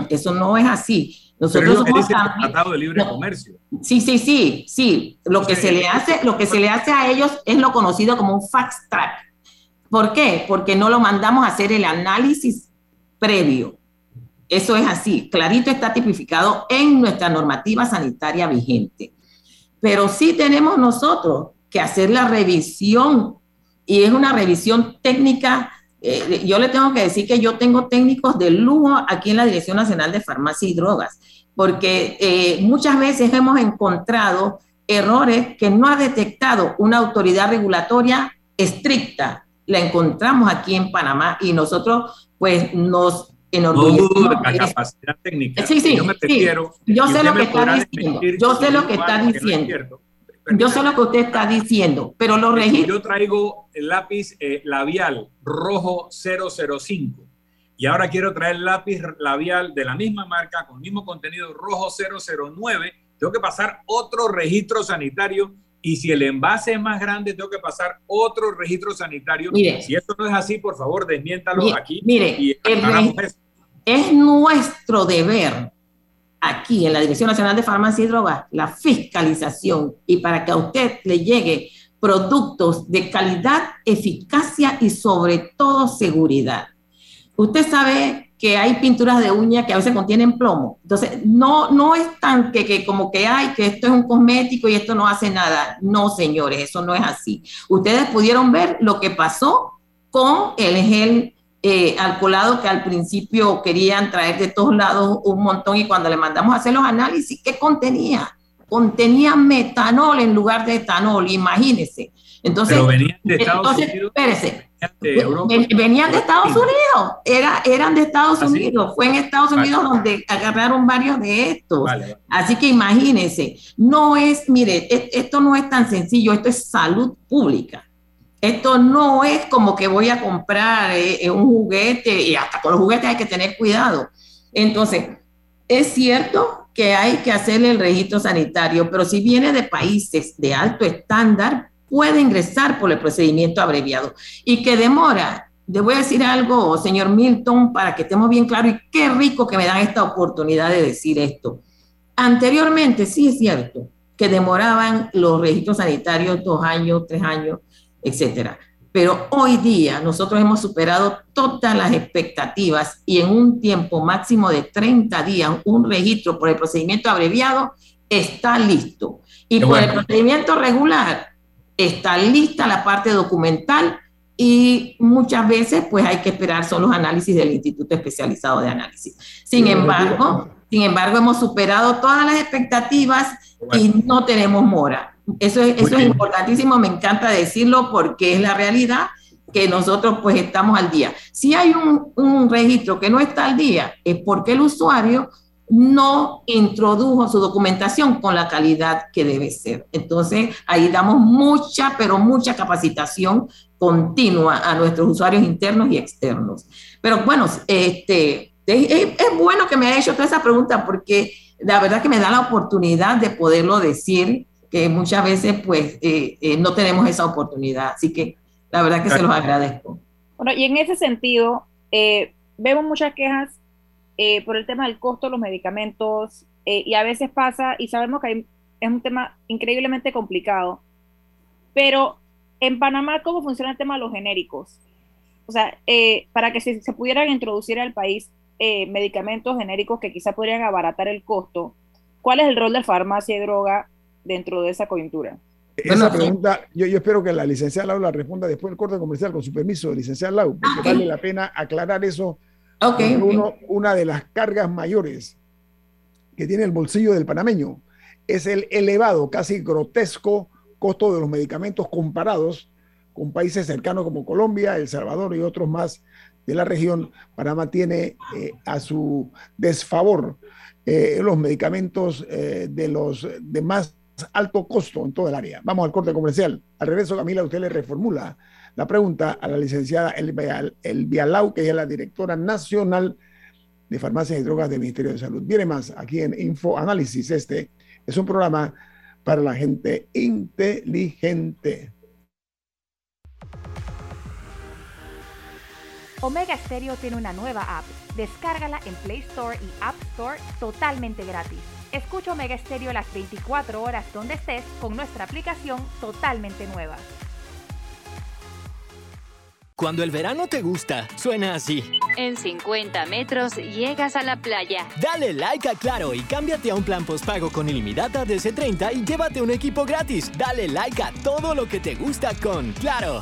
eso no es así. Nosotros somos tratado de libre comercio. Sí, sí, sí, sí. Lo que se le hace, lo que se le hace a ellos es lo conocido como un fast track. ¿Por qué? Porque no lo mandamos a hacer el análisis previo. Eso es así, clarito está tipificado en nuestra normativa sanitaria vigente. Pero sí tenemos nosotros que hacer la revisión y es una revisión técnica. Eh, yo le tengo que decir que yo tengo técnicos de lujo aquí en la Dirección Nacional de Farmacia y Drogas, porque eh, muchas veces hemos encontrado errores que no ha detectado una autoridad regulatoria estricta. La encontramos aquí en Panamá y nosotros pues nos no dudo de la capacidad técnica. Sí, sí, yo, me yo sé lo que está diciendo. Yo sé lo que está diciendo. yo sé lo que usted está diciendo, pero lo registro. Yo traigo el lápiz eh, labial rojo 005 y ahora quiero traer el lápiz labial de la misma marca con el mismo contenido rojo 009. Tengo que pasar otro registro sanitario y si el envase es más grande, tengo que pasar otro registro sanitario. si esto no es así, por favor, desmiéntalo aquí. Mire, y es nuestro deber aquí en la Dirección Nacional de Farmacia y Drogas la fiscalización y para que a usted le llegue productos de calidad, eficacia y sobre todo seguridad. Usted sabe que hay pinturas de uña que a veces contienen plomo. Entonces, no, no es tan que, que como que hay, que esto es un cosmético y esto no hace nada. No, señores, eso no es así. Ustedes pudieron ver lo que pasó con el gel eh, alcoholado que al principio querían traer de todos lados un montón y cuando le mandamos a hacer los análisis, ¿qué contenía? contenían metanol en lugar de etanol, imagínense. Entonces, Pero venían de Estados entonces, Unidos. espérese, de Europa. Ven- venían de Estados Unidos, era, eran de Estados ¿Ah, sí? Unidos, fue en Estados Vale. Unidos donde agarraron varios de estos. Vale, vale. Así que imagínense, no es, mire, e- esto no es tan sencillo, esto es salud pública. Esto no es como que voy a comprar eh, eh, un juguete y hasta con los juguetes hay que tener cuidado. Entonces, es cierto que hay que hacerle el registro sanitario, pero si viene de países de alto estándar, puede ingresar por el procedimiento abreviado y que demora. Le voy a decir algo, señor Milton, para que estemos bien claros y qué rico que me dan esta oportunidad de decir esto. Anteriormente, sí es cierto que demoraban los registros sanitarios dos años, tres años, etcétera. Pero hoy día nosotros hemos superado todas las expectativas y en un tiempo máximo de 30 días un registro por el procedimiento abreviado está listo. Y Qué por el procedimiento regular está lista la parte documental y muchas veces pues hay que esperar son los análisis del Instituto Especializado de Análisis. Sin embargo, sin embargo hemos superado todas las expectativas y no tenemos mora. Eso es, eso es importantísimo, me encanta decirlo porque es la realidad que nosotros pues estamos al día. Si hay un, un registro que no está al día, es porque el usuario no introdujo su documentación con la calidad que debe ser. Entonces, ahí damos mucha, pero mucha capacitación continua a nuestros usuarios internos y externos. Pero bueno, este, es, es- es bueno que me haya hecho toda esa pregunta porque la verdad que me da la oportunidad de poderlo decir, que muchas veces pues eh, eh, no tenemos esa oportunidad. Así que la verdad que se los agradezco. Bueno, y en ese sentido, eh, vemos muchas quejas eh, por el tema del costo de los medicamentos eh, y a veces pasa, y sabemos que hay- es un tema increíblemente complicado, pero en Panamá, ¿cómo funciona el tema de los genéricos? O sea, eh, para que se, se pudieran introducir al país eh, medicamentos genéricos que quizá podrían abaratar el costo, ¿cuál es el rol de farmacia y droga dentro de esa coyuntura? Esa pregunta, yo, yo espero que la licenciada Lau la responda después del corte comercial, con su permiso, licenciada Lau, porque vale la pena aclarar eso. Ok, porque ok. uno- una de las cargas mayores que tiene el bolsillo del panameño es el elevado, casi grotesco costo de los medicamentos comparados con países cercanos como Colombia, El Salvador y otros más de la región. Panamá tiene eh, a su desfavor eh, los medicamentos eh, de los de más alto costo en todo el área. Vamos al corte comercial. Al regreso, Camila, usted le reformula la pregunta a la licenciada Elvia, Lau, que es la directora nacional de farmacias y drogas del Ministerio de Salud. Viene más aquí en Info Análisis. Este es un programa para la gente inteligente. Omega Stereo tiene una nueva app. Descárgala en Play Store y App Store totalmente gratis. Escucha Omega Stereo las 24 horas donde estés con nuestra aplicación totalmente nueva. Cuando el verano te gusta, suena así. En 50 metros llegas a la playa. Dale like a Claro y cámbiate a un plan postpago con ilimitada de C30 y llévate un equipo gratis. Dale like a todo lo que te gusta con Claro.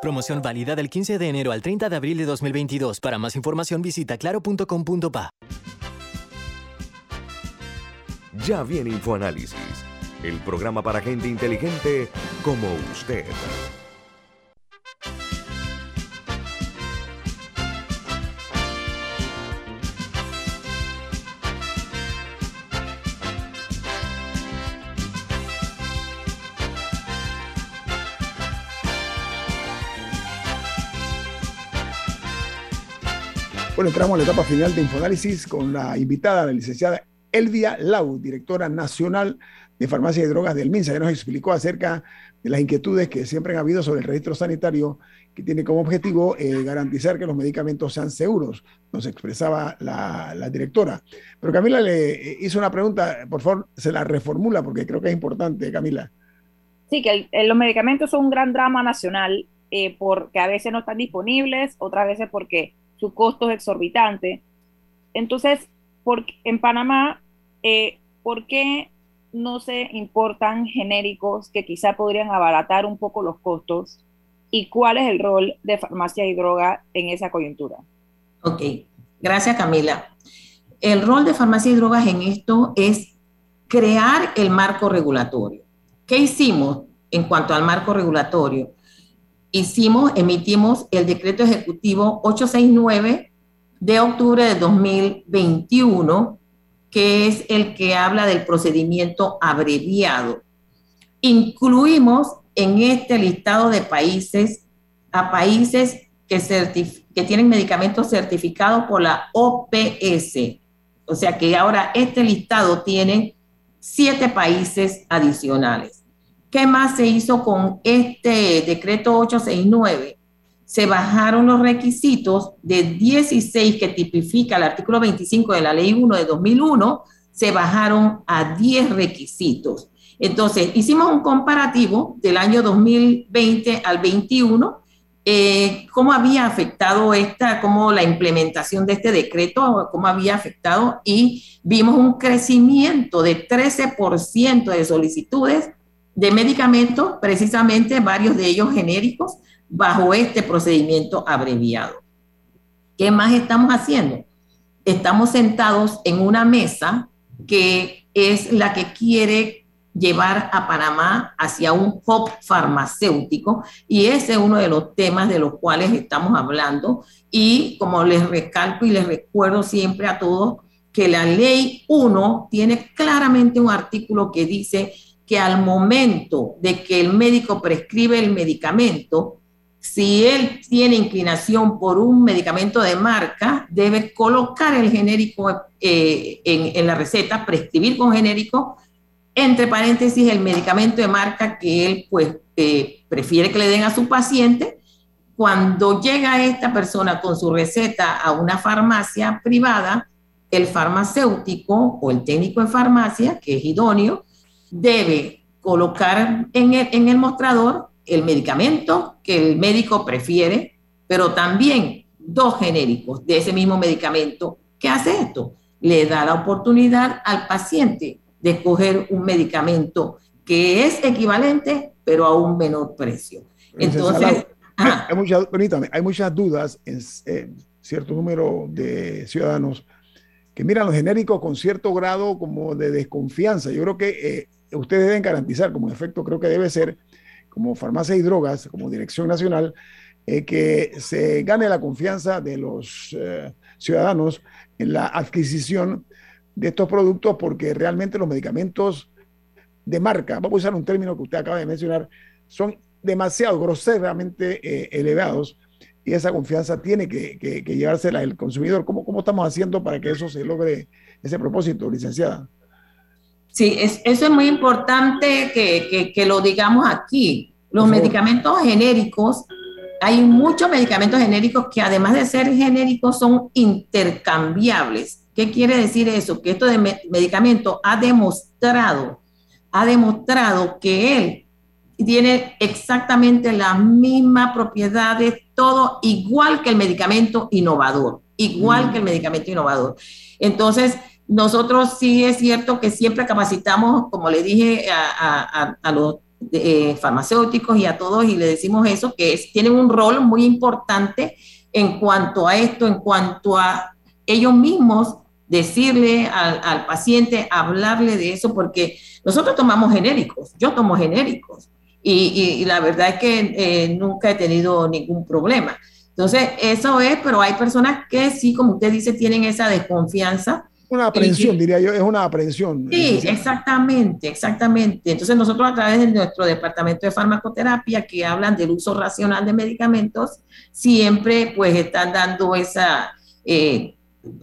Promoción válida del 15 de enero al 30 de abril de 2022. Para más información visita claro.com.pa. Ya viene InfoAnálisis, el programa para gente inteligente como usted. Bueno, entramos a la etapa final de Infoanálisis con la invitada, la licenciada Elvia Lau, directora nacional de farmacia y drogas del MINSA, que nos explicó acerca de las inquietudes que siempre han habido sobre el registro sanitario, que tiene como objetivo eh, garantizar que los medicamentos sean seguros, nos expresaba la, directora. Pero Camila le eh, hizo una pregunta, por favor, se la reformula porque creo que es importante, Camila. Sí, que los medicamentos son un gran drama nacional eh, porque a veces no están disponibles, otras veces porque su costo es exorbitante. Entonces, por, en Panamá, eh, ¿por qué no se importan genéricos que quizá podrían abaratar un poco los costos? ¿Y cuál es el rol de farmacia y droga en esa coyuntura? Ok, gracias Camila. El rol de farmacia y drogas en esto es crear el marco regulatorio. ¿Qué hicimos en cuanto al marco regulatorio? Hicimos, emitimos el decreto ejecutivo 869 de octubre de 2021, que es el que habla del procedimiento abreviado. Incluimos en este listado de países a países que, que tienen medicamentos certificados por la OPS. O sea que ahora este listado tiene siete países adicionales. ¿Qué más se hizo con este decreto 869? Se bajaron los requisitos de 16 que tipifica el artículo 25 de la ley 1 de 2001, se bajaron a 10 requisitos. Entonces, hicimos un comparativo del año 2020 al 21 eh, cómo había afectado esta, cómo la implementación de este decreto, cómo había afectado y vimos un crecimiento de 13% de solicitudes de medicamentos, precisamente varios de ellos genéricos, bajo este procedimiento abreviado. ¿Qué más estamos haciendo? Estamos sentados en una mesa que es la que quiere llevar a Panamá hacia un hub farmacéutico y ese es uno de los temas de los cuales estamos hablando y como les recalco y les recuerdo siempre a todos que la ley 1 tiene claramente un artículo que dice que al momento de que el médico prescribe el medicamento, si él tiene inclinación por un medicamento de marca, debe colocar el genérico eh, en, en la receta, prescribir con genérico entre paréntesis, el medicamento de marca que él pues eh, prefiere que le den a su paciente. Cuando llega esta persona con su receta a una farmacia privada, el farmacéutico o el técnico de farmacia, que es idóneo, debe colocar en en el mostrador el medicamento que el médico prefiere, pero también dos genéricos de ese mismo medicamento. ¿Qué hace esto? Le da la oportunidad al paciente de escoger un medicamento que es equivalente, pero a un menor precio. Entonces, hay, muchas, hay muchas dudas en, cierto número de ciudadanos que miran los genéricos con cierto grado como de desconfianza. Yo creo que eh, ustedes deben garantizar, como efecto creo que debe ser, como farmacia y drogas, como dirección nacional, eh, que se gane la confianza de los eh, ciudadanos en la adquisición de estos productos porque realmente los medicamentos de marca, vamos a usar un término que usted acaba de mencionar, son demasiado groseramente eh, elevados y esa confianza tiene que, llevársela el consumidor. ¿Cómo, ¿Cómo estamos haciendo para que eso se logre, ese propósito, licenciada? Sí, es, eso es muy importante que, que lo digamos aquí. Los medicamentos genéricos, hay muchos medicamentos genéricos que además de ser genéricos son intercambiables. ¿Qué quiere decir eso? Que esto de medicamento ha demostrado, ha demostrado que él tiene exactamente la misma propiedades, todo igual que el medicamento innovador, igual mm. que el medicamento innovador. Entonces, nosotros sí es cierto que siempre capacitamos, como le dije a, los eh, farmacéuticos y a todos, y le decimos eso, que tienen un rol muy importante en cuanto a esto, en cuanto a ellos mismos decirle al, paciente, hablarle de eso, porque nosotros tomamos genéricos, yo tomo genéricos y, la verdad es que eh, nunca he tenido ningún problema. Entonces, eso es, pero hay personas que sí, como usted dice, tienen esa desconfianza. Una aprensión, diría yo, es una aprensión. Sí, exactamente, exactamente. Entonces, nosotros a través de nuestro departamento de farmacoterapia, que hablan del uso racional de medicamentos, siempre pues están dando esa... Eh,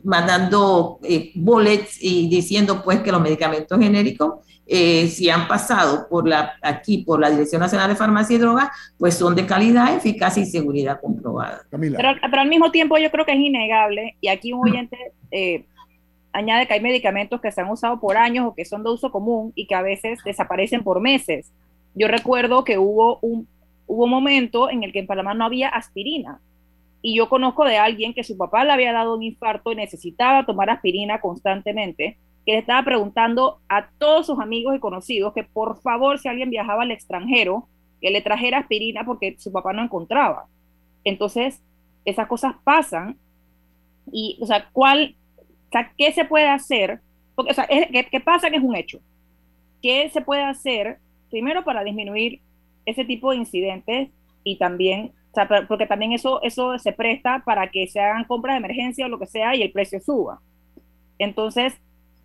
mandando eh, bullets y diciendo pues que los medicamentos genéricos, eh, si han pasado por la, aquí por la Dirección Nacional de Farmacia y Drogas, pues son de calidad, eficacia y seguridad comprobada. Pero, pero, al mismo tiempo yo creo que es innegable, y aquí un oyente eh, añade que hay medicamentos que se han usado por años o que son de uso común y que a veces desaparecen por meses. Yo recuerdo que hubo un, hubo un momento en el que en Panamá no había aspirina y yo conozco de alguien que su papá le había dado un infarto y necesitaba tomar aspirina constantemente, que le estaba preguntando a todos sus amigos y conocidos que por favor si alguien viajaba al extranjero, que le trajera aspirina porque su papá no encontraba. Entonces, esas cosas pasan y, o sea, ¿cuál, sea, qué se puede hacer? Porque, o sea, que, que pasan es un hecho. ¿qué se puede hacer primero para disminuir ese tipo de incidentes y también, porque también eso, eso se presta para que se hagan compras de emergencia o lo que sea y el precio suba? Entonces,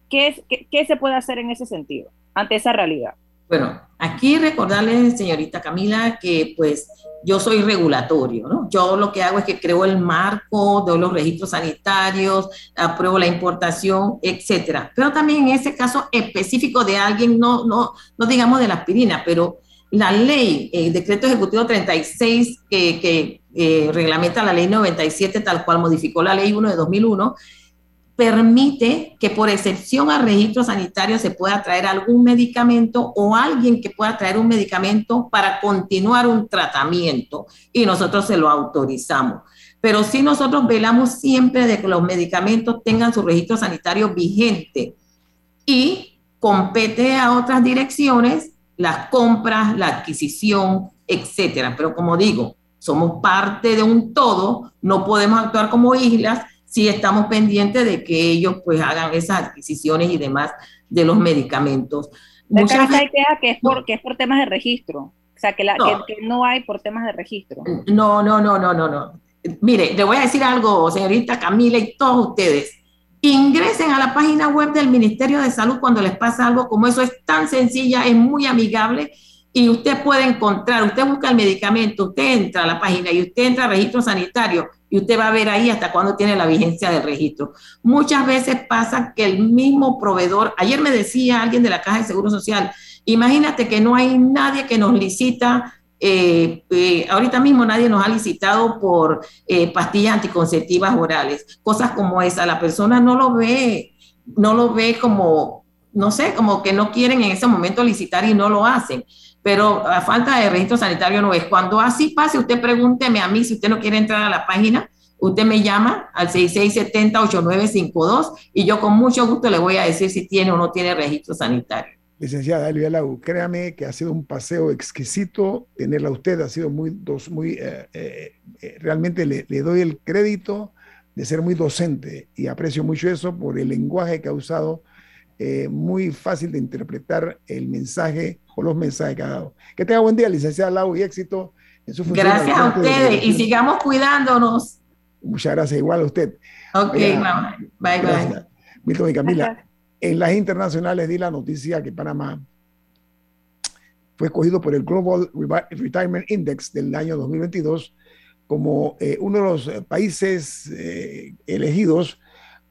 ¿qué, qué, qué se puede hacer en ese sentido ante esa realidad? Bueno, aquí recordarle, señorita Camila, que pues yo soy regulatorio, ¿no? Yo lo que hago es que creo el marco, doy los registros sanitarios, apruebo la importación, etcétera. Pero también en ese caso específico de alguien, no, no, no digamos de la aspirina, pero la ley, el decreto ejecutivo 36 que, que eh, reglamenta la ley 97, tal cual modificó la ley 1 de 2001, permite que por excepción al registro sanitario se pueda traer algún medicamento o alguien que pueda traer un medicamento para continuar un tratamiento y nosotros se lo autorizamos. Pero si nosotros velamos siempre de que los medicamentos tengan su registro sanitario vigente y compete a otras direcciones las compras, la adquisición, etcétera. Pero como digo, somos parte de un todo, no podemos actuar como islas sí estamos pendientes de que ellos pues hagan esas adquisiciones y demás de los medicamentos. Muchas veces que es por que es por temas de registro, o sea que, la, no. Que, que, no hay por temas de registro. No, no, no, no, no, no. Mire, le voy a decir algo, señorita Camila y todos ustedes. Ingresen a la página web del Ministerio de Salud cuando les pasa algo como eso. Es tan sencilla, es muy amigable y usted puede encontrar, usted busca el medicamento, usted entra a la página y usted entra al registro sanitario y usted va a ver ahí hasta cuándo tiene la vigencia del registro. Muchas veces pasa que el mismo proveedor, ayer me decía alguien de la Caja de Seguro Social, imagínate que no hay nadie que nos licita, eh, eh, ahorita mismo nadie nos ha licitado por eh, pastillas anticonceptivas orales, cosas como esa, la persona no lo ve, no lo ve como, no sé, como que no quieren en ese momento licitar y no lo hacen pero a falta de registro sanitario no es. Cuando así pase, usted pregúnteme a mí si usted no quiere entrar a la página, usted me llama al 6670-8952 y yo con mucho gusto le voy a decir si tiene o no tiene registro sanitario. Licenciada Elvia Lau, créame que ha sido un paseo exquisito tenerla a usted, ha sido muy, dos, muy eh, eh, eh, realmente le, le, doy el crédito de ser muy docente y aprecio mucho eso por el lenguaje que ha usado, eh, muy fácil de interpretar el mensaje los mensajes que ha dado. Que tenga buen día, licenciada Lau, y éxito en su función. Gracias a ustedes y sigamos cuidándonos. Muchas gracias, igual a usted. Ok. Bye, bye. Milton y Camila, en las internacionales di la noticia que Panamá fue escogido por el Global Retirement Index del año 2022 como eh, uno de los países eh, elegidos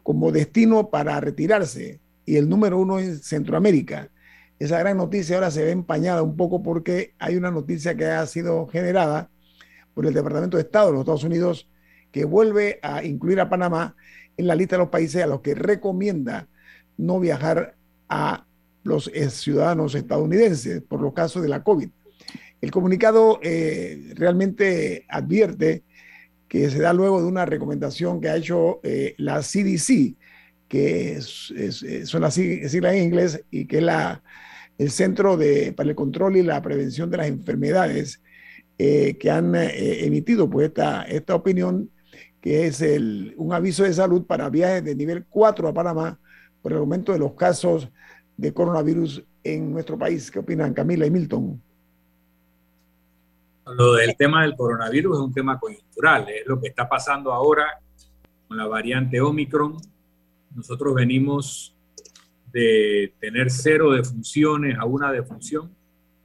como destino para retirarse y el número uno en Centroamérica esa gran noticia ahora se ve empañada un poco porque hay una noticia que ha sido generada por el Departamento de Estado de los Estados Unidos que vuelve a incluir a Panamá en la lista de los países a los que recomienda no viajar a los ciudadanos estadounidenses por los casos de la COVID. El comunicado eh, realmente advierte que se da luego de una recomendación que ha hecho eh, la CDC, que son las siglas en inglés y que es la el Centro de, para el Control y la Prevención de las Enfermedades, eh, que han eh, emitido pues, esta, esta opinión, que es el, un aviso de salud para viajes de nivel 4 a Panamá por el aumento de los casos de coronavirus en nuestro país. ¿Qué opinan Camila y Milton? Lo del tema del coronavirus es un tema coyuntural, es lo que está pasando ahora con la variante Omicron. Nosotros venimos de tener cero defunciones a una defunción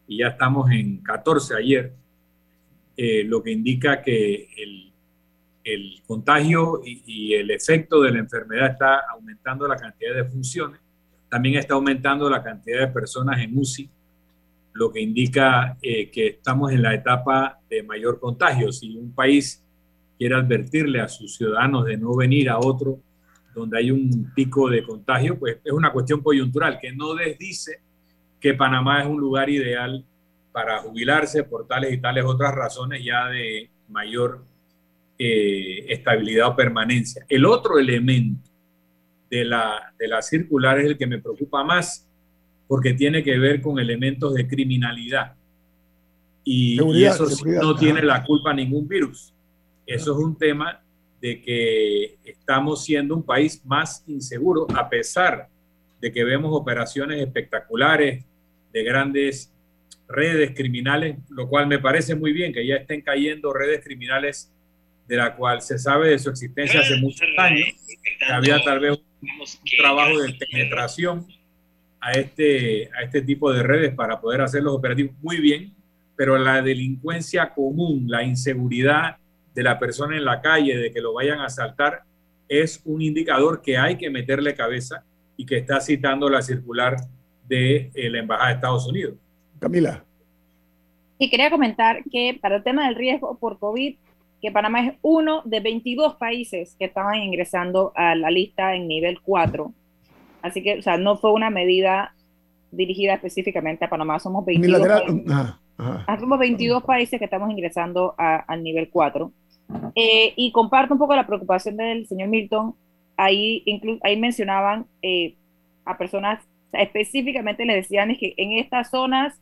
y ya estamos en 14 ayer, eh, lo que indica que el, el contagio y, y, el efecto de la enfermedad está aumentando la cantidad de funciones, también está aumentando la cantidad de personas en UCI, lo que indica eh, que estamos en la etapa de mayor contagio. Si un país quiere advertirle a sus ciudadanos de no venir a otro donde hay un pico de contagio, pues es una cuestión coyuntural que no desdice que Panamá es un lugar ideal para jubilarse por tales y tales otras razones ya de mayor eh, estabilidad o permanencia. El otro elemento de la, de la circular es el que me preocupa más porque tiene que ver con elementos de criminalidad. Y, y eso no tiene la culpa ningún virus. Eso es un tema de que estamos siendo un país más inseguro, a pesar de que vemos operaciones espectaculares de grandes redes criminales, lo cual me parece muy bien que ya estén cayendo redes criminales de la cual se sabe de su existencia hace muchos años, que había tal vez un trabajo de penetración a este, a este tipo de redes para poder hacer los operativos muy bien, pero la delincuencia común, la inseguridad de la persona en la calle, de que lo vayan a asaltar, es un indicador que hay que meterle cabeza y que está citando la circular de eh, la Embajada de Estados Unidos. Camila. Y quería comentar que para el tema del riesgo por COVID, que Panamá es uno de 22 países que estaban ingresando a la lista en nivel 4. Así que, o sea, no fue una medida dirigida específicamente a Panamá. Somos 22, países, Somos 22 países que estamos ingresando al nivel 4. Eh, y comparto un poco la preocupación del señor Milton. Ahí, ahí mencionaban eh, a personas, específicamente les decían es que en estas zonas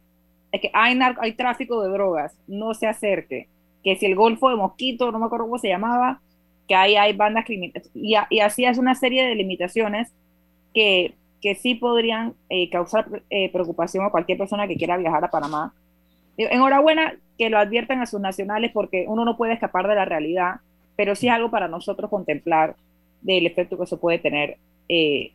es que hay, hay tráfico de drogas, no se acerque. Que si el Golfo de Mosquito, no me acuerdo cómo se llamaba, que ahí hay bandas criminales. Y, y así es una serie de limitaciones que, que sí podrían eh, causar preocupación a cualquier persona que quiera viajar a Panamá. Enhorabuena que lo adviertan a sus nacionales porque uno no puede escapar de la realidad, pero sí es algo para nosotros contemplar del efecto que eso puede tener eh,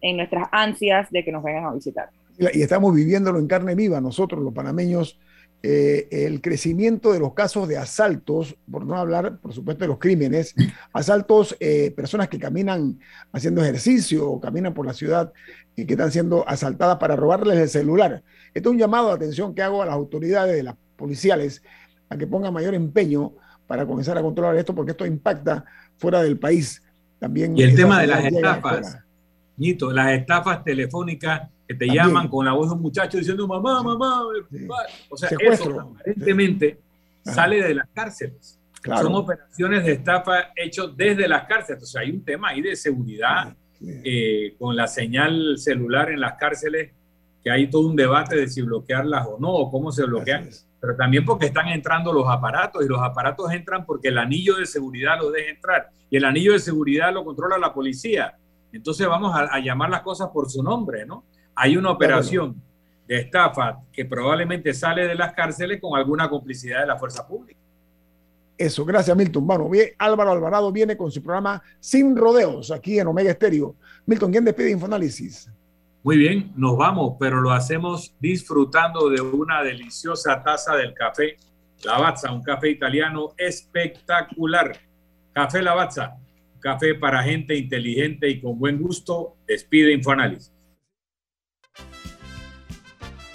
en nuestras ansias de que nos vengan a visitar. Y estamos viviéndolo en carne viva nosotros, los panameños, eh, el crecimiento de los casos de asaltos, por no hablar, por supuesto, de los crímenes, asaltos, eh, personas que caminan haciendo ejercicio o caminan por la ciudad y que están siendo asaltadas para robarles el celular. Esto es un llamado de atención que hago a las autoridades de las policiales a que pongan mayor empeño para comenzar a controlar esto, porque esto impacta fuera del país. También y el tema de las estafas, Nito, las estafas telefónicas que te llaman con la voz de un muchacho diciendo mamá, mamá, o sea, eso aparentemente sale de las cárceles. Son operaciones de estafa hechas desde las cárceles. O sea, hay un tema ahí de seguridad eh, con la señal celular en las cárceles, que hay todo un debate de si bloquearlas o no, o cómo se bloquean. Pero también porque están entrando los aparatos y los aparatos entran porque el anillo de seguridad los deja entrar. Y el anillo de seguridad lo controla la policía. Entonces vamos a, llamar las cosas por su nombre, ¿no? Hay una operación de estafa que probablemente sale de las cárceles con alguna complicidad de la fuerza pública. Eso, gracias Milton. Bueno, bien, Álvaro Alvarado viene con su programa Sin Rodeos aquí en Omega Estéreo. Milton, ¿quién despide Infoanálisis? Muy bien, nos vamos, pero lo hacemos disfrutando de una deliciosa taza del café Lavazza, un café italiano espectacular. Café Lavazza, café para gente inteligente y con buen gusto. Despide Infoanálisis.